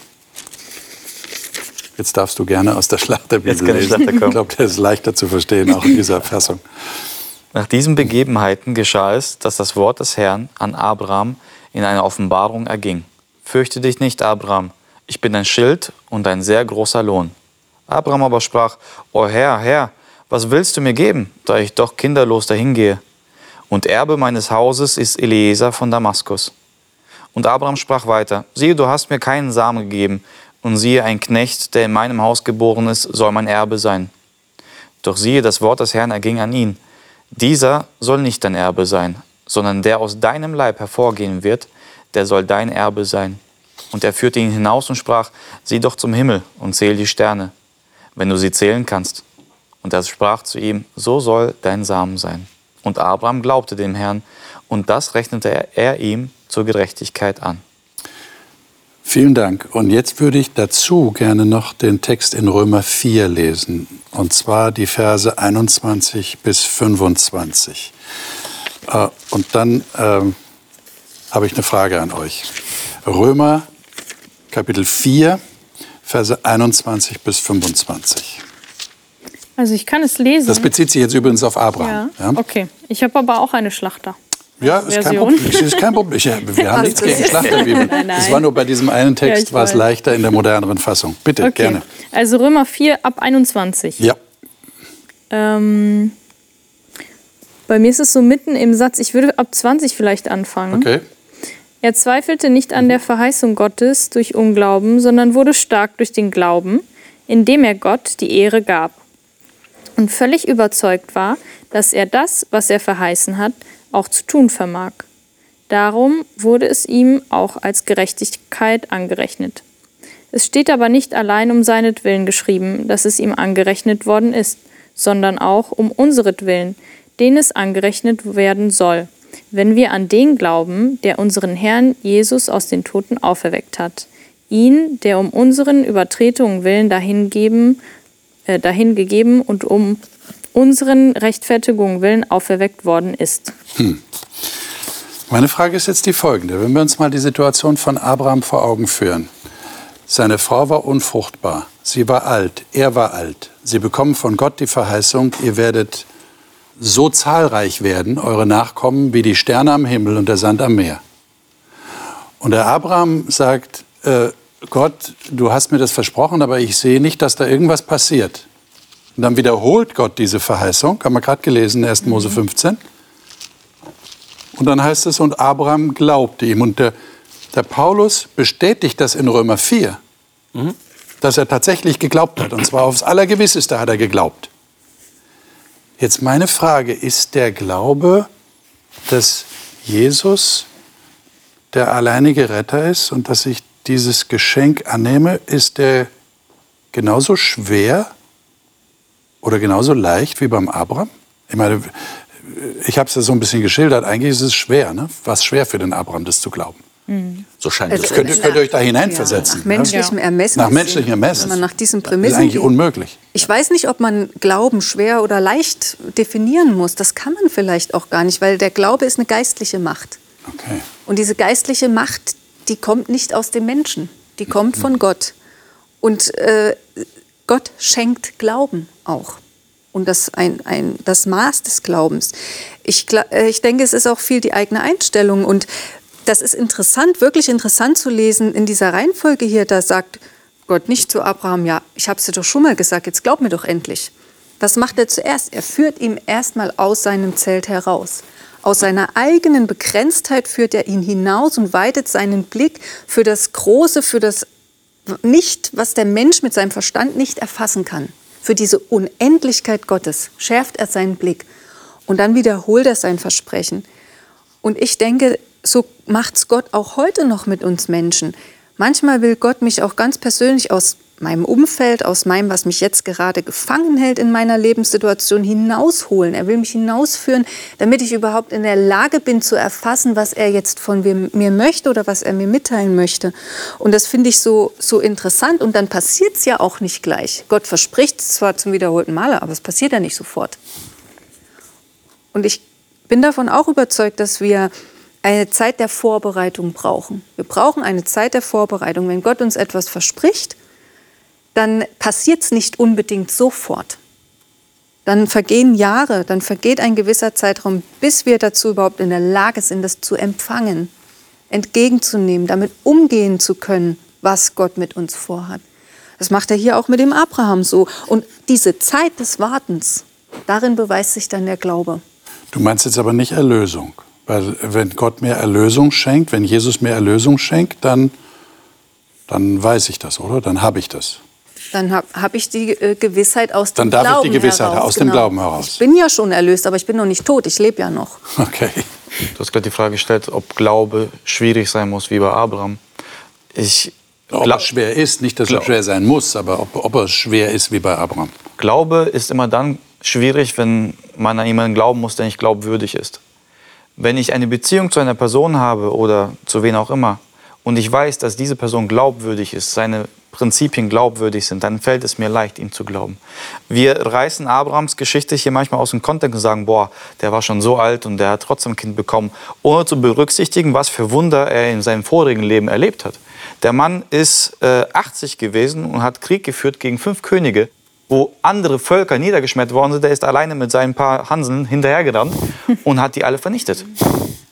Jetzt darfst du gerne aus der Schlachterbibel lesen. Ich glaube, der ist leichter zu verstehen, auch in dieser Fassung. Nach diesen Begebenheiten geschah es, dass das Wort des Herrn an Abraham in einer Offenbarung erging. Fürchte dich nicht, Abraham, ich bin dein Schild und ein sehr großer Lohn. Abraham aber sprach, O Herr, Herr, was willst du mir geben, da ich doch kinderlos dahingehe? Und Erbe meines Hauses ist Eliezer von Damaskus. Und Abraham sprach weiter, siehe, du hast mir keinen Samen gegeben, und siehe, ein Knecht, der in meinem Haus geboren ist, soll mein Erbe sein. Doch siehe, das Wort des Herrn erging an ihn, dieser soll nicht dein Erbe sein, sondern der aus deinem Leib hervorgehen wird, der soll dein Erbe sein. Und er führte ihn hinaus und sprach, sieh doch zum Himmel und zähl die Sterne, wenn du sie zählen kannst. Und er sprach zu ihm, so soll dein Samen sein. Und Abraham glaubte dem Herrn, und das rechnete er ihm zur Gerechtigkeit an. Vielen Dank. Und jetzt würde ich dazu gerne noch den Text in Römer 4 lesen. Und zwar die Verse 21 bis 25. Äh, und dann ähm, habe ich eine Frage an euch. Römer Kapitel 4, Verse 21 bis 25. Also ich kann es lesen. Das bezieht sich jetzt übrigens auf Abraham. Ja. ja? Okay. Ich habe aber auch eine Schlachter. Ja, ist kein Problem. Ist kein Problem. Ich, wir haben nichts gegen Schlachterbibeln. Es war nur bei diesem einen Text, ja, war es leichter in der moderneren Fassung. Bitte, okay. gerne. Also Römer 4 ab 21. Ja. Ähm, bei mir ist es so mitten im Satz, ich würde ab 20 vielleicht anfangen. Okay. Er zweifelte nicht an der Verheißung Gottes durch Unglauben, sondern wurde stark durch den Glauben, indem er Gott die Ehre gab. Und völlig überzeugt war, dass er das, was er verheißen hat, auch zu tun vermag. Darum wurde es ihm auch als Gerechtigkeit angerechnet. Es steht aber nicht allein um seinetwillen geschrieben, dass es ihm angerechnet worden ist, sondern auch um unseretwillen, denen es angerechnet werden soll, wenn wir an den glauben, der unseren Herrn Jesus aus den Toten auferweckt hat, ihn, der um unseren Übertretungen willen dahingeben, äh, dahingegeben und um unseren Rechtfertigungen willen auferweckt worden ist. Hm. Meine Frage ist jetzt die folgende. Wenn wir uns mal die Situation von Abraham vor Augen führen. Seine Frau war unfruchtbar, sie war alt, er war alt. Sie bekommen von Gott die Verheißung, ihr werdet so zahlreich werden, eure Nachkommen, wie die Sterne am Himmel und der Sand am Meer. Und der Abraham sagt, äh, Gott, du hast mir das versprochen, aber ich sehe nicht, dass da irgendwas passiert. Und dann wiederholt Gott diese Verheißung, haben wir gerade gelesen in 1. Mose 15. Mhm. Und dann heißt es, und Abraham glaubte ihm. Und der, der Paulus bestätigt das in Römer 4, mhm. dass er tatsächlich geglaubt hat. Und zwar aufs Allergewisseste hat er geglaubt. Jetzt meine Frage, ist der Glaube, dass Jesus der alleinige Retter ist und dass ich dieses Geschenk annehme, ist der genauso schwer oder genauso leicht wie beim Abraham? Ich meine, ich habe es ja so ein bisschen geschildert, eigentlich ist es schwer, ne? was schwer für den Abraham, das zu glauben. Mhm. So scheint also, es. Könnt, könnt ihr euch da hineinversetzen? Ja, nach menschlichem ja. Ermessen. Nach menschlichem Ermessen. Wenn man nach diesen Prämissen. Das ist eigentlich unmöglich. Ich weiß nicht, ob man Glauben schwer oder leicht definieren muss. Das kann man vielleicht auch gar nicht, weil der Glaube ist eine geistliche Macht. Okay. Und diese geistliche Macht, die kommt nicht aus dem Menschen. Die kommt mhm. von Gott. Und äh, Gott schenkt Glauben auch und das, ein, ein, das Maß des Glaubens. Ich, äh, ich denke, es ist auch viel die eigene Einstellung. Und das ist interessant, wirklich interessant zu lesen in dieser Reihenfolge hier. Da sagt Gott nicht zu Abraham, ja, ich habe es dir doch schon mal gesagt, jetzt glaub mir doch endlich. Was macht er zuerst? Er führt ihn erstmal aus seinem Zelt heraus. Aus seiner eigenen Begrenztheit führt er ihn hinaus und weitet seinen Blick für das Große, für das nicht, was der Mensch mit seinem Verstand nicht erfassen kann. Für diese Unendlichkeit Gottes schärft er seinen Blick und dann wiederholt er sein Versprechen. Und ich denke, so macht es Gott auch heute noch mit uns Menschen. Manchmal will Gott mich auch ganz persönlich aus meinem Umfeld, aus meinem, was mich jetzt gerade gefangen hält in meiner Lebenssituation, hinausholen. Er will mich hinausführen, damit ich überhaupt in der Lage bin zu erfassen, was er jetzt von mir möchte oder was er mir mitteilen möchte. Und das finde ich so, so interessant. Und dann passiert es ja auch nicht gleich. Gott verspricht es zwar zum wiederholten Male, aber es passiert ja nicht sofort. Und ich bin davon auch überzeugt, dass wir eine Zeit der Vorbereitung brauchen. Wir brauchen eine Zeit der Vorbereitung. Wenn Gott uns etwas verspricht, dann passiert es nicht unbedingt sofort. Dann vergehen Jahre, dann vergeht ein gewisser Zeitraum, bis wir dazu überhaupt in der Lage sind, das zu empfangen, entgegenzunehmen, damit umgehen zu können, was Gott mit uns vorhat. Das macht er hier auch mit dem Abraham so. Und diese Zeit des Wartens, darin beweist sich dann der Glaube. Du meinst jetzt aber nicht Erlösung. Weil wenn Gott mir Erlösung schenkt, wenn Jesus mir Erlösung schenkt, dann, dann weiß ich das, oder? Dann habe ich das. Dann habe hab ich die äh, Gewissheit aus dem Glauben heraus. Dann darf ich die Gewissheit heraus, aus genau. dem Glauben heraus. Ich bin ja schon erlöst, aber ich bin noch nicht tot, ich lebe ja noch. Okay. Du hast gerade die Frage gestellt, ob Glaube schwierig sein muss wie bei Abraham. Ich ob es schwer ist, nicht, dass es schwer sein muss, aber ob, ob es schwer ist wie bei Abraham. Glaube ist immer dann schwierig, wenn man an jemanden glauben muss, der nicht glaubwürdig ist. Wenn ich eine Beziehung zu einer Person habe oder zu wen auch immer und ich weiß, dass diese Person glaubwürdig ist, seine Prinzipien glaubwürdig sind, dann fällt es mir leicht, ihm zu glauben. Wir reißen Abrahams Geschichte hier manchmal aus dem Kontext und sagen, boah, der war schon so alt und der hat trotzdem ein Kind bekommen, ohne zu berücksichtigen, was für Wunder er in seinem vorigen Leben erlebt hat. Der Mann ist äh, 80 gewesen und hat Krieg geführt gegen fünf Könige wo andere Völker niedergeschmettert worden sind, der ist alleine mit seinen paar Hanseln hinterhergerannt und hat die alle vernichtet.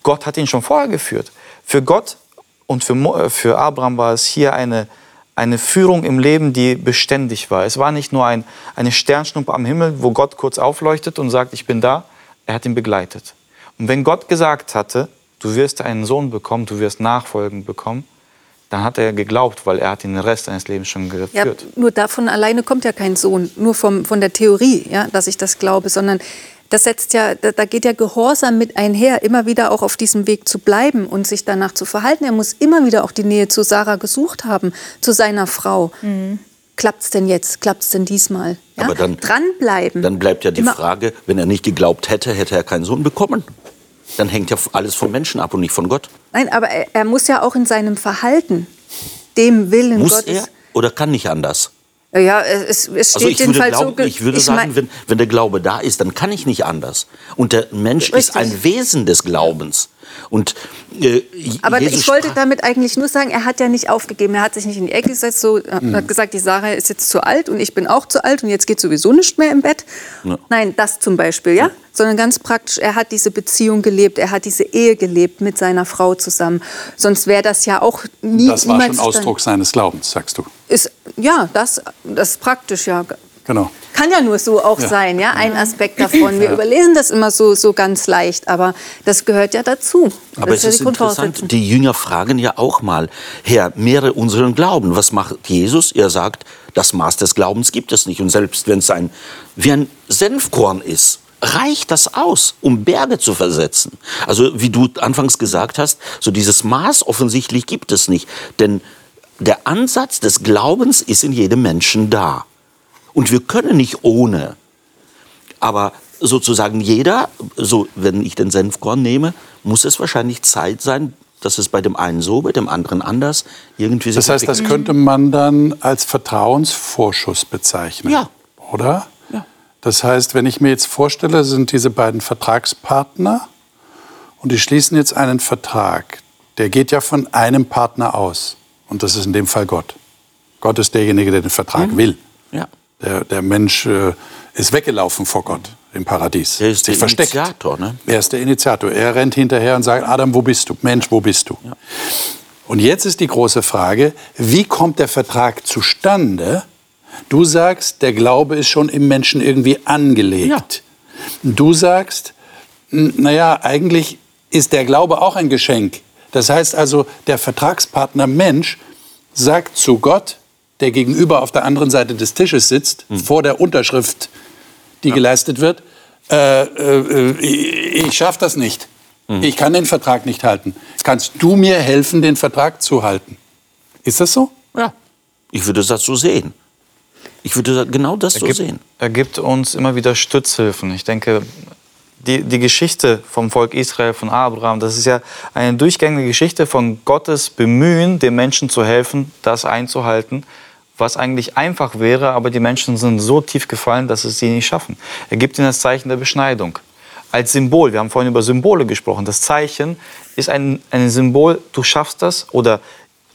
Gott hat ihn schon vorher geführt. Für Gott und für, äh, für Abraham war es hier eine, eine Führung im Leben, die beständig war. Es war nicht nur ein, eine Sternschnuppe am Himmel, wo Gott kurz aufleuchtet und sagt, ich bin da. Er hat ihn begleitet. Und wenn Gott gesagt hatte, du wirst einen Sohn bekommen, du wirst Nachfolgen bekommen, dann hat er geglaubt, weil er hat den Rest seines Lebens schon geführt. Ja, nur davon alleine kommt ja kein Sohn, nur vom, von der Theorie, ja, dass ich das glaube, sondern das setzt ja, da, da geht ja Gehorsam mit einher, immer wieder auch auf diesem Weg zu bleiben und sich danach zu verhalten. Er muss immer wieder auch die Nähe zu Sarah gesucht haben, zu seiner Frau. Mhm. Klappt es denn jetzt? Klappt es denn diesmal? Ja? Aber dann, Dranbleiben. Dann bleibt ja die immer Frage, wenn er nicht geglaubt hätte, hätte er keinen Sohn bekommen dann hängt ja alles vom Menschen ab und nicht von Gott. Nein, aber er, er muss ja auch in seinem Verhalten dem Willen muss Gottes. Er oder kann nicht anders? Ja, es, es steht also ich jedenfalls glauben, so. Ich würde ich sagen, wenn, wenn der Glaube da ist, dann kann ich nicht anders. Und der Mensch Richtig. ist ein Wesen des Glaubens. Und, äh, Aber Jesus ich wollte damit eigentlich nur sagen, er hat ja nicht aufgegeben. Er hat sich nicht in die Ecke gesetzt, so, mhm. hat gesagt, die Sarah ist jetzt zu alt und ich bin auch zu alt und jetzt geht sowieso nicht mehr im Bett. Ja. Nein, das zum Beispiel, ja? ja? Sondern ganz praktisch, er hat diese Beziehung gelebt, er hat diese Ehe gelebt mit seiner Frau zusammen. Sonst wäre das ja auch nie. Das war schon Ausdruck seines Glaubens, sagst du. Ist, ja, das, das ist praktisch, ja. Genau. Kann ja nur so auch ja. sein, ja, ein Aspekt davon. Wir ja. überlesen das immer so, so ganz leicht, aber das gehört ja dazu. Das aber ist es ist interessant, die Jünger fragen ja auch mal, Herr, mehre unseren Glauben. Was macht Jesus? Er sagt, das Maß des Glaubens gibt es nicht. Und selbst wenn es ein, wie ein Senfkorn ist, reicht das aus, um Berge zu versetzen. Also wie du anfangs gesagt hast, so dieses Maß offensichtlich gibt es nicht. Denn der Ansatz des Glaubens ist in jedem Menschen da. Und wir können nicht ohne. Aber sozusagen jeder, so wenn ich den Senfkorn nehme, muss es wahrscheinlich Zeit sein, dass es bei dem einen so, bei dem anderen anders irgendwie. Das heißt, das könnte man dann als Vertrauensvorschuss bezeichnen, ja. oder? Ja. Das heißt, wenn ich mir jetzt vorstelle, sind diese beiden Vertragspartner und die schließen jetzt einen Vertrag, der geht ja von einem Partner aus und das ist in dem Fall Gott. Gott ist derjenige, der den Vertrag mhm. will. Ja. Der, der Mensch äh, ist weggelaufen vor Gott im Paradies. Er ist der versteckt. Initiator. Ne? Er ist der Initiator. Er rennt hinterher und sagt, Adam, wo bist du? Mensch, wo bist du? Ja. Und jetzt ist die große Frage, wie kommt der Vertrag zustande? Du sagst, der Glaube ist schon im Menschen irgendwie angelegt. Ja. Du sagst, naja, eigentlich ist der Glaube auch ein Geschenk. Das heißt also, der Vertragspartner Mensch sagt zu Gott, der gegenüber auf der anderen Seite des Tisches sitzt, hm. vor der Unterschrift, die ja. geleistet wird, äh, äh, ich schaffe das nicht. Hm. Ich kann den Vertrag nicht halten. Kannst du mir helfen, den Vertrag zu halten? Ist das so? Ja, ich würde das so sehen. Ich würde genau das so gibt, sehen. Er gibt uns immer wieder Stützhilfen. Ich denke, die, die Geschichte vom Volk Israel, von Abraham, das ist ja eine durchgängige Geschichte von Gottes Bemühen, den Menschen zu helfen, das einzuhalten, was eigentlich einfach wäre, aber die Menschen sind so tief gefallen, dass es sie nicht schaffen. Er gibt ihnen das Zeichen der Beschneidung. Als Symbol, wir haben vorhin über Symbole gesprochen, das Zeichen ist ein, ein Symbol, du schaffst das oder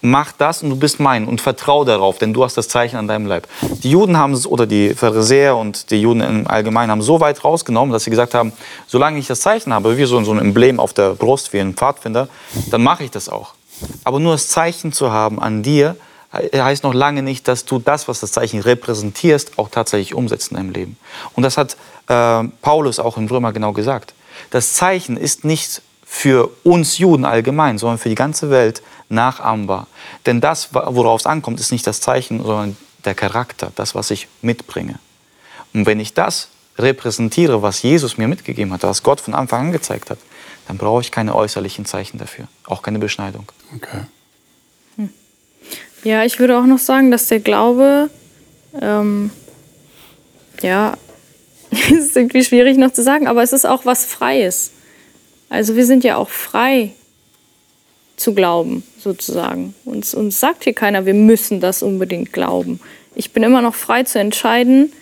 mach das und du bist mein und vertrau darauf, denn du hast das Zeichen an deinem Leib. Die Juden haben es, oder die Pharisäer und die Juden im Allgemeinen haben so weit rausgenommen, dass sie gesagt haben, solange ich das Zeichen habe, wie so, so ein Emblem auf der Brust, wie ein Pfadfinder, dann mache ich das auch. Aber nur das Zeichen zu haben an dir, heißt noch lange nicht, dass du das, was das Zeichen repräsentierst, auch tatsächlich umsetzt in deinem Leben. Und das hat äh, Paulus auch in Römer genau gesagt. Das Zeichen ist nicht für uns Juden allgemein, sondern für die ganze Welt nachahmbar. Denn das, worauf es ankommt, ist nicht das Zeichen, sondern der Charakter, das, was ich mitbringe. Und wenn ich das repräsentiere, was Jesus mir mitgegeben hat, was Gott von Anfang an gezeigt hat, dann brauche ich keine äußerlichen Zeichen dafür, auch keine Beschneidung. Okay. Ja, ich würde auch noch sagen, dass der Glaube, ähm, ja, ist irgendwie schwierig noch zu sagen, aber es ist auch was Freies. Also wir sind ja auch frei zu glauben, sozusagen. Uns, uns sagt hier keiner, wir müssen das unbedingt glauben. Ich bin immer noch frei zu entscheiden,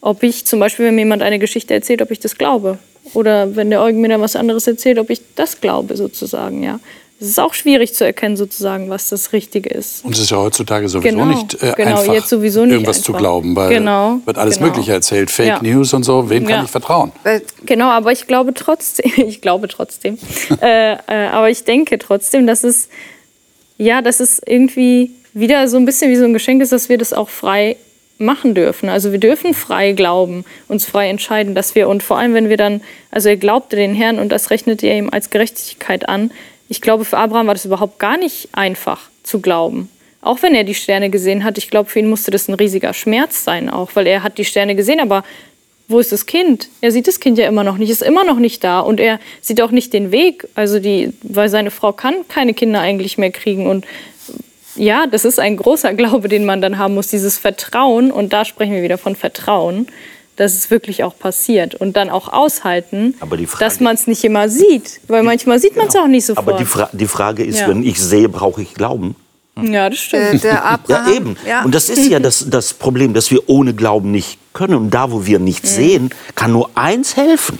ob ich zum Beispiel, wenn mir jemand eine Geschichte erzählt, ob ich das glaube. Oder wenn der Eugen mir dann was anderes erzählt, ob ich das glaube, sozusagen, ja. Es ist auch schwierig zu erkennen, sozusagen, was das Richtige ist. Und es ist ja heutzutage sowieso genau, nicht äh, genau, einfach, jetzt sowieso nicht irgendwas einfach. zu glauben, weil genau, wird alles genau. Mögliche erzählt, Fake ja. News und so. Wem ja. kann ich vertrauen? Genau, aber ich glaube trotzdem, ich glaube trotzdem, äh, äh, aber ich denke trotzdem, dass es, ja, dass es irgendwie wieder so ein bisschen wie so ein Geschenk ist, dass wir das auch frei machen dürfen. Also wir dürfen frei glauben, uns frei entscheiden, dass wir, und vor allem, wenn wir dann, also er glaubte den Herrn und das rechnete er ihm als Gerechtigkeit an, ich glaube, für Abraham war das überhaupt gar nicht einfach zu glauben. Auch wenn er die Sterne gesehen hat, ich glaube, für ihn musste das ein riesiger Schmerz sein, auch weil er hat die Sterne gesehen, aber wo ist das Kind? Er sieht das Kind ja immer noch nicht, ist immer noch nicht da und er sieht auch nicht den Weg, also die, weil seine Frau kann keine Kinder eigentlich mehr kriegen und ja, das ist ein großer Glaube, den man dann haben muss, dieses Vertrauen und da sprechen wir wieder von Vertrauen dass es wirklich auch passiert und dann auch aushalten, Frage, dass man es nicht immer sieht, weil manchmal sieht man es genau. auch nicht sofort. Aber die, Fra die Frage ist, ja. wenn ich sehe, brauche ich Glauben. Ja, das stimmt. Äh, der Abraham, ja, eben. Ja. Und das ist ja das, das Problem, dass wir ohne Glauben nicht können. Und da, wo wir nichts mhm. sehen, kann nur eins helfen.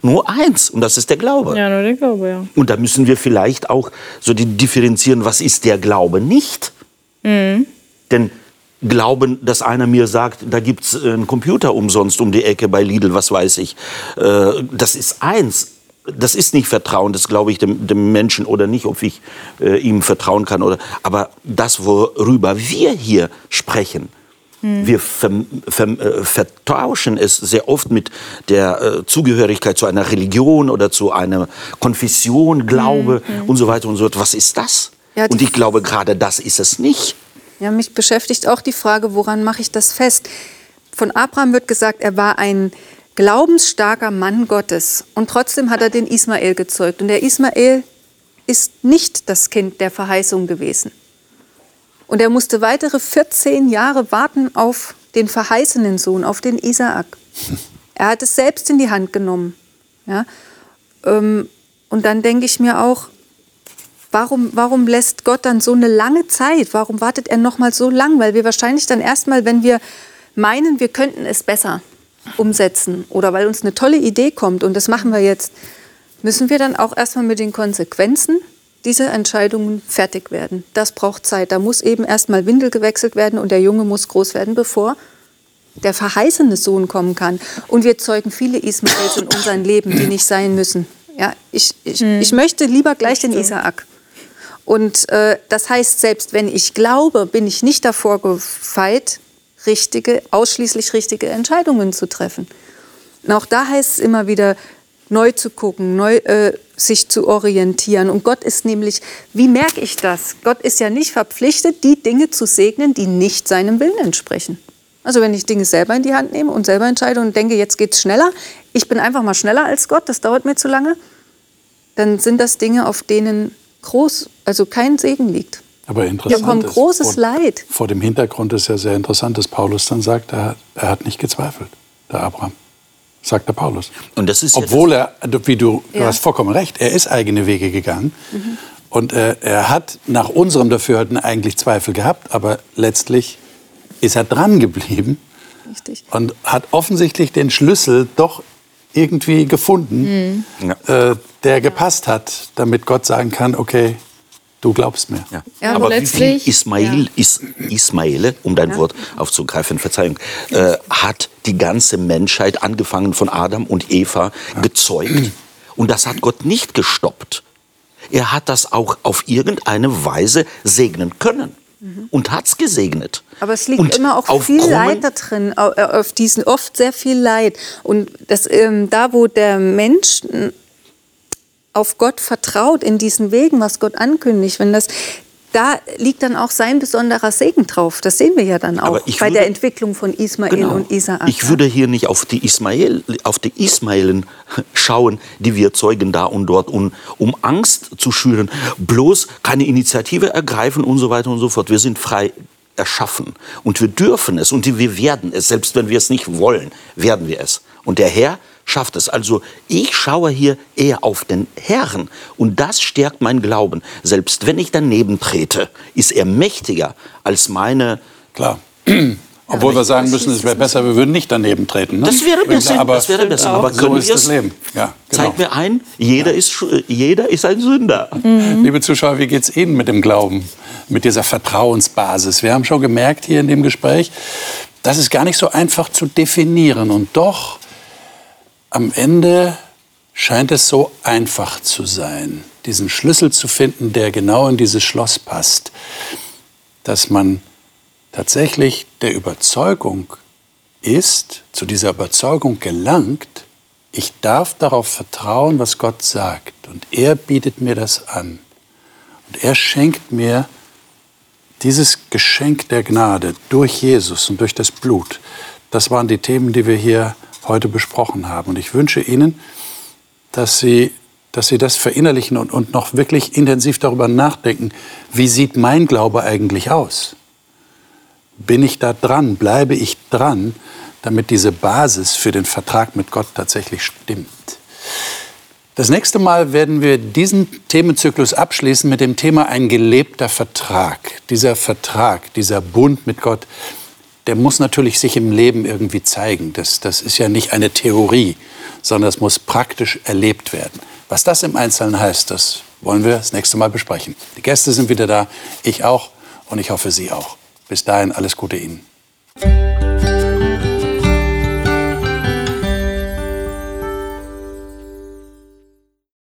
Nur eins. Und das ist der Glaube. Ja, nur der Glaube, ja. Und da müssen wir vielleicht auch so differenzieren, was ist der Glaube nicht. Mhm. Denn glauben, dass einer mir sagt, da gibt es einen Computer umsonst um die Ecke bei Lidl, was weiß ich. Äh, das ist eins. Das ist nicht Vertrauen, das glaube ich dem, dem, Menschen oder nicht, ob ich äh, ihm vertrauen kann. Oder, aber das, worüber wir hier sprechen, hm. wir ver, ver, äh, vertauschen es sehr oft mit der äh, Zugehörigkeit zu einer Religion oder zu einer Konfession, Glaube hm. und so weiter und so fort. Was ist das? Ja, und ich glaube, gerade das ist es nicht. Ja, mich beschäftigt auch die Frage, woran mache ich das fest? Von Abraham wird gesagt, er war ein glaubensstarker Mann Gottes und trotzdem hat er den Ismael gezeugt. Und der Ismael ist nicht das Kind der Verheißung gewesen. Und er musste weitere 14 Jahre warten auf den verheißenen Sohn, auf den Isaak. Er hat es selbst in die Hand genommen. Ja? Ähm, und dann denke ich mir auch, warum, warum lässt Gott dann so eine lange Zeit? Warum wartet er noch mal so lang? Weil wir wahrscheinlich dann erstmal, wenn wir meinen, wir könnten es besser umsetzen oder weil uns eine tolle Idee kommt und das machen wir jetzt, müssen wir dann auch erstmal mit den Konsequenzen dieser Entscheidungen fertig werden. Das braucht Zeit. Da muss eben erstmal Windel gewechselt werden und der Junge muss groß werden, bevor der verheißene Sohn kommen kann. Und wir zeugen viele Ismaels in unserem Leben, die nicht sein müssen. Ja, ich, ich, hm. ich möchte lieber gleich den Isaak. Und äh, das heißt, selbst wenn ich glaube, bin ich nicht davor gefeit, richtige, ausschließlich richtige Entscheidungen zu treffen. Und auch da heißt es immer wieder, neu zu gucken, neu äh, sich zu orientieren. Und Gott ist nämlich, wie merke ich das? Gott ist ja nicht verpflichtet, die Dinge zu segnen, die nicht seinem Willen entsprechen. Also wenn ich Dinge selber in die Hand nehme und selber entscheide und denke, jetzt geht es schneller, ich bin einfach mal schneller als Gott, das dauert mir zu lange, dann sind das Dinge, auf denen groß, also kein Segen liegt. Aber interessant. Da kommt großes vor, Leid. Vor dem Hintergrund ist ja sehr interessant, dass Paulus dann sagt, er, er hat nicht gezweifelt, der Abraham. Sagt der Paulus. Und das ist Obwohl er, wie du, du ja. hast vollkommen recht, er ist eigene Wege gegangen. Mhm. Und äh, er hat nach unserem Dafürhalten eigentlich Zweifel gehabt, aber letztlich ist er dran geblieben Richtig. und hat offensichtlich den Schlüssel doch irgendwie gefunden, mhm. äh, der gepasst hat, damit Gott sagen kann, okay, du glaubst mir. Ja. Ja, aber, wie viel Ismail, ja. Is, Ismaele, um dein Wort aufzugreifen, Verzeihung, äh, hat die ganze Menschheit, angefangen von Adam und Eva, gezeugt. Und das hat Gott nicht gestoppt. Er hat das auch auf irgendeine Weise segnen können mhm. und hat es gesegnet. Aber es liegt und immer auch viel Leid da drin, äh, auf diesen oft sehr viel Leid. Und das, ähm, da, wo der Mensch auf Gott vertraut in diesen Wegen, was Gott ankündigt, wenn das da liegt dann auch sein besonderer Segen drauf. Das sehen wir ja dann auch bei würde, der Entwicklung von Ismael genau, und Isaak. Ich würde hier nicht auf die Ismael, auf die Ismaelen schauen, die wir zeugen da und dort, um, um Angst zu schüren. Bloß keine Initiative ergreifen und so weiter und so fort. Wir sind frei erschaffen und wir dürfen es und wir werden es, selbst wenn wir es nicht wollen, werden wir es. Und der Herr schafft es. Also ich schaue hier eher auf den Herrn und das stärkt mein Glauben. Selbst wenn ich daneben trete, ist er mächtiger als meine. Klar. Obwohl wir sagen müssen, es wäre besser, wir würden nicht daneben treten. Ne? Das wäre besser. Aber, das wäre besser. aber so ist das Leben. Ja, genau. Zeig mir ein, jeder, ist, jeder ist ein Sünder. Mhm. Liebe Zuschauer, wie geht es Ihnen mit dem Glauben, mit dieser Vertrauensbasis? Wir haben schon gemerkt hier in dem Gespräch, das ist gar nicht so einfach zu definieren. Und doch am Ende scheint es so einfach zu sein, diesen Schlüssel zu finden, der genau in dieses Schloss passt, dass man tatsächlich der Überzeugung ist, zu dieser Überzeugung gelangt, ich darf darauf vertrauen, was Gott sagt. Und er bietet mir das an. Und er schenkt mir dieses Geschenk der Gnade durch Jesus und durch das Blut. Das waren die Themen, die wir hier heute besprochen haben. Und ich wünsche Ihnen, dass Sie, dass Sie das verinnerlichen und, und noch wirklich intensiv darüber nachdenken, wie sieht mein Glaube eigentlich aus? Bin ich da dran? Bleibe ich dran, damit diese Basis für den Vertrag mit Gott tatsächlich stimmt? Das nächste Mal werden wir diesen Themenzyklus abschließen mit dem Thema ein gelebter Vertrag. Dieser Vertrag, dieser Bund mit Gott, der muss natürlich sich im Leben irgendwie zeigen. Das, das ist ja nicht eine Theorie, sondern es muss praktisch erlebt werden. Was das im Einzelnen heißt, das wollen wir das nächste Mal besprechen. Die Gäste sind wieder da, ich auch und ich hoffe Sie auch. Bis dahin alles Gute Ihnen.